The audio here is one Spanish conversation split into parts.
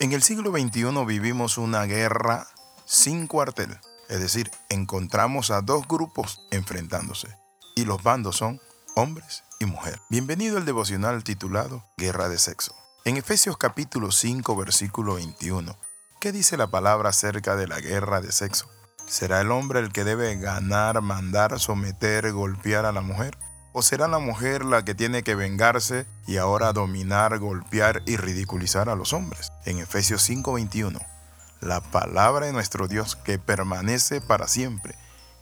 En el siglo XXI vivimos una guerra sin cuartel, es decir, encontramos a dos grupos enfrentándose y los bandos son hombres y mujeres. Bienvenido al devocional titulado Guerra de Sexo. En Efesios capítulo 5 versículo 21, ¿qué dice la palabra acerca de la guerra de sexo? ¿Será el hombre el que debe ganar, mandar, someter, golpear a la mujer? ¿O será la mujer la que tiene que vengarse y ahora dominar, golpear y ridiculizar a los hombres? En Efesios 5:21, la palabra de nuestro Dios que permanece para siempre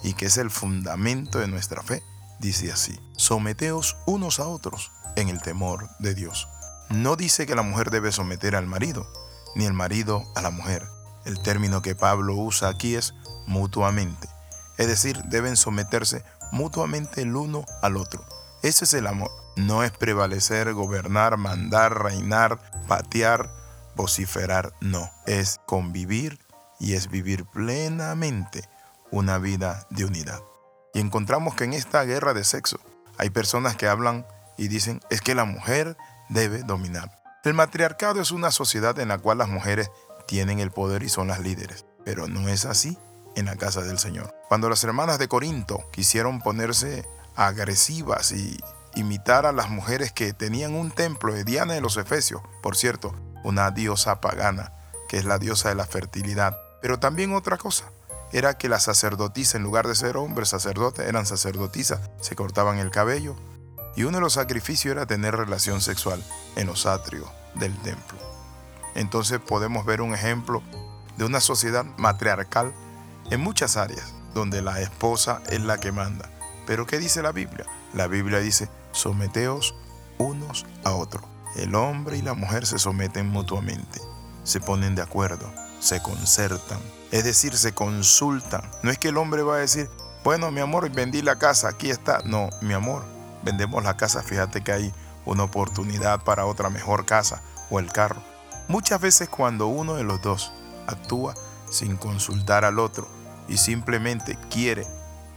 y que es el fundamento de nuestra fe, dice así, someteos unos a otros en el temor de Dios. No dice que la mujer debe someter al marido, ni el marido a la mujer. El término que Pablo usa aquí es mutuamente, es decir, deben someterse mutuamente el uno al otro. Ese es el amor. No es prevalecer, gobernar, mandar, reinar, patear, vociferar. No, es convivir y es vivir plenamente una vida de unidad. Y encontramos que en esta guerra de sexo hay personas que hablan y dicen es que la mujer debe dominar. El matriarcado es una sociedad en la cual las mujeres tienen el poder y son las líderes, pero no es así en la casa del Señor. Cuando las hermanas de Corinto quisieron ponerse agresivas y imitar a las mujeres que tenían un templo de Diana de los Efesios, por cierto, una diosa pagana, que es la diosa de la fertilidad. Pero también otra cosa, era que las sacerdotisas, en lugar de ser hombres sacerdotes, eran sacerdotisas, se cortaban el cabello, y uno de los sacrificios era tener relación sexual en los atrios del templo. Entonces podemos ver un ejemplo de una sociedad matriarcal en muchas áreas, donde la esposa es la que manda. Pero ¿qué dice la Biblia? La Biblia dice, someteos unos a otros. El hombre y la mujer se someten mutuamente, se ponen de acuerdo, se concertan, es decir, se consultan. No es que el hombre va a decir, bueno, mi amor, vendí la casa, aquí está. No, mi amor, vendemos la casa, fíjate que hay una oportunidad para otra mejor casa o el carro. Muchas veces cuando uno de los dos actúa sin consultar al otro y simplemente quiere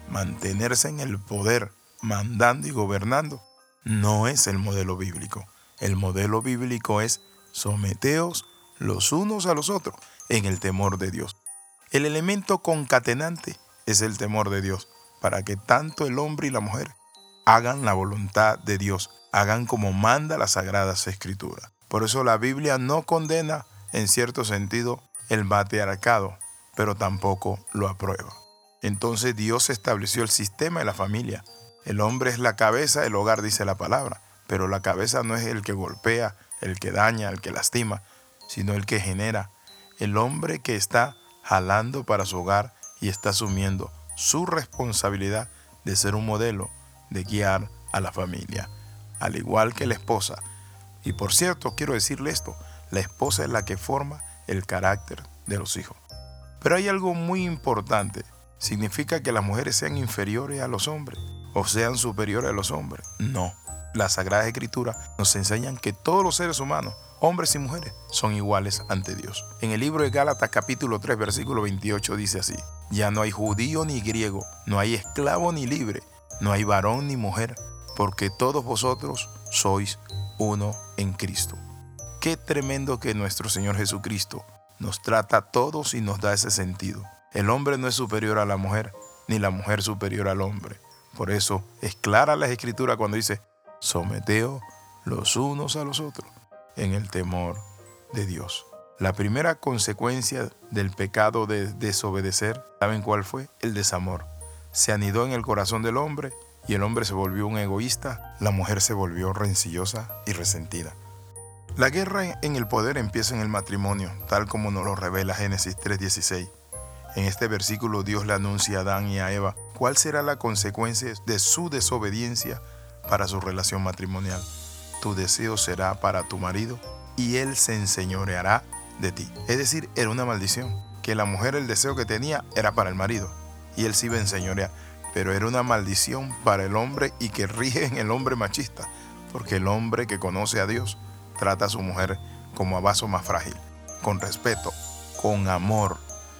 mantenerse en el poder, mandando y gobernando, no es el modelo bíblico. El modelo bíblico es someteos los unos a los otros en el temor de Dios. El elemento concatenante es el temor de Dios, para que tanto el hombre y la mujer hagan la voluntad de Dios, hagan como manda las sagradas escrituras. Por eso la Biblia no condena, en cierto sentido, el matriarcado, pero tampoco lo aprueba. Entonces Dios estableció el sistema de la familia. El hombre es la cabeza del hogar, dice la palabra, pero la cabeza no es el que golpea, el que daña, el que lastima, sino el que genera. El hombre que está jalando para su hogar y está asumiendo su responsabilidad de ser un modelo, de guiar a la familia, al igual que la esposa. Y por cierto, quiero decirle esto, la esposa es la que forma el carácter de los hijos. Pero hay algo muy importante. ¿Significa que las mujeres sean inferiores a los hombres o sean superiores a los hombres? No. Las Sagradas Escrituras nos enseñan que todos los seres humanos, hombres y mujeres, son iguales ante Dios. En el libro de Gálatas capítulo 3 versículo 28 dice así, ya no hay judío ni griego, no hay esclavo ni libre, no hay varón ni mujer, porque todos vosotros sois uno en Cristo. Qué tremendo que nuestro Señor Jesucristo nos trata a todos y nos da ese sentido. El hombre no es superior a la mujer, ni la mujer superior al hombre. Por eso es clara la escritura cuando dice, someteo los unos a los otros en el temor de Dios. La primera consecuencia del pecado de desobedecer, ¿saben cuál fue? El desamor. Se anidó en el corazón del hombre y el hombre se volvió un egoísta, la mujer se volvió rencillosa y resentida. La guerra en el poder empieza en el matrimonio, tal como nos lo revela Génesis 3:16. En este versículo Dios le anuncia a Adán y a Eva cuál será la consecuencia de su desobediencia para su relación matrimonial. Tu deseo será para tu marido y él se enseñoreará de ti. Es decir, era una maldición, que la mujer el deseo que tenía era para el marido y él se iba a enseñorear, pero era una maldición para el hombre y que rige en el hombre machista, porque el hombre que conoce a Dios trata a su mujer como a vaso más frágil, con respeto, con amor,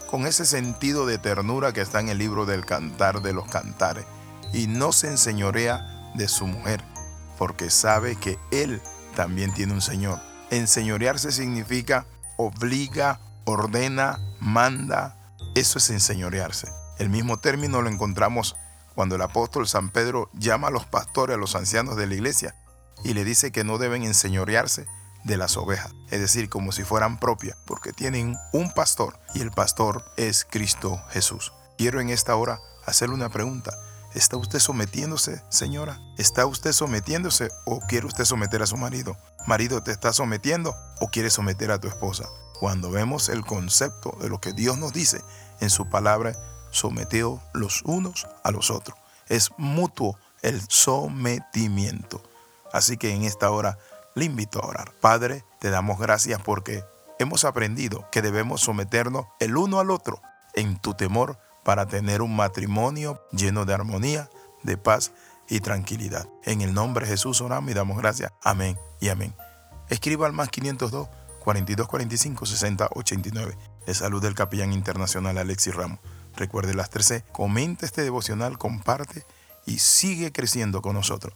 con ese sentido de ternura que está en el libro del cantar de los cantares, y no se enseñorea de su mujer, porque sabe que él también tiene un Señor. Enseñorearse significa obliga, ordena, manda. Eso es enseñorearse. El mismo término lo encontramos cuando el apóstol San Pedro llama a los pastores, a los ancianos de la iglesia, y le dice que no deben enseñorearse de las ovejas, es decir, como si fueran propias, porque tienen un pastor y el pastor es Cristo Jesús. Quiero en esta hora hacerle una pregunta. ¿Está usted sometiéndose, señora? ¿Está usted sometiéndose o quiere usted someter a su marido? ¿Marido te está sometiendo o quiere someter a tu esposa? Cuando vemos el concepto de lo que Dios nos dice en su palabra, sometió los unos a los otros. Es mutuo el sometimiento. Así que en esta hora le invito a orar. Padre, te damos gracias porque hemos aprendido que debemos someternos el uno al otro en tu temor para tener un matrimonio lleno de armonía, de paz y tranquilidad. En el nombre de Jesús oramos y damos gracias. Amén y amén. Escriba al más 502 4245 6089. De salud del capellán internacional Alexis Ramos. Recuerde las 13. Comenta este devocional, comparte y sigue creciendo con nosotros.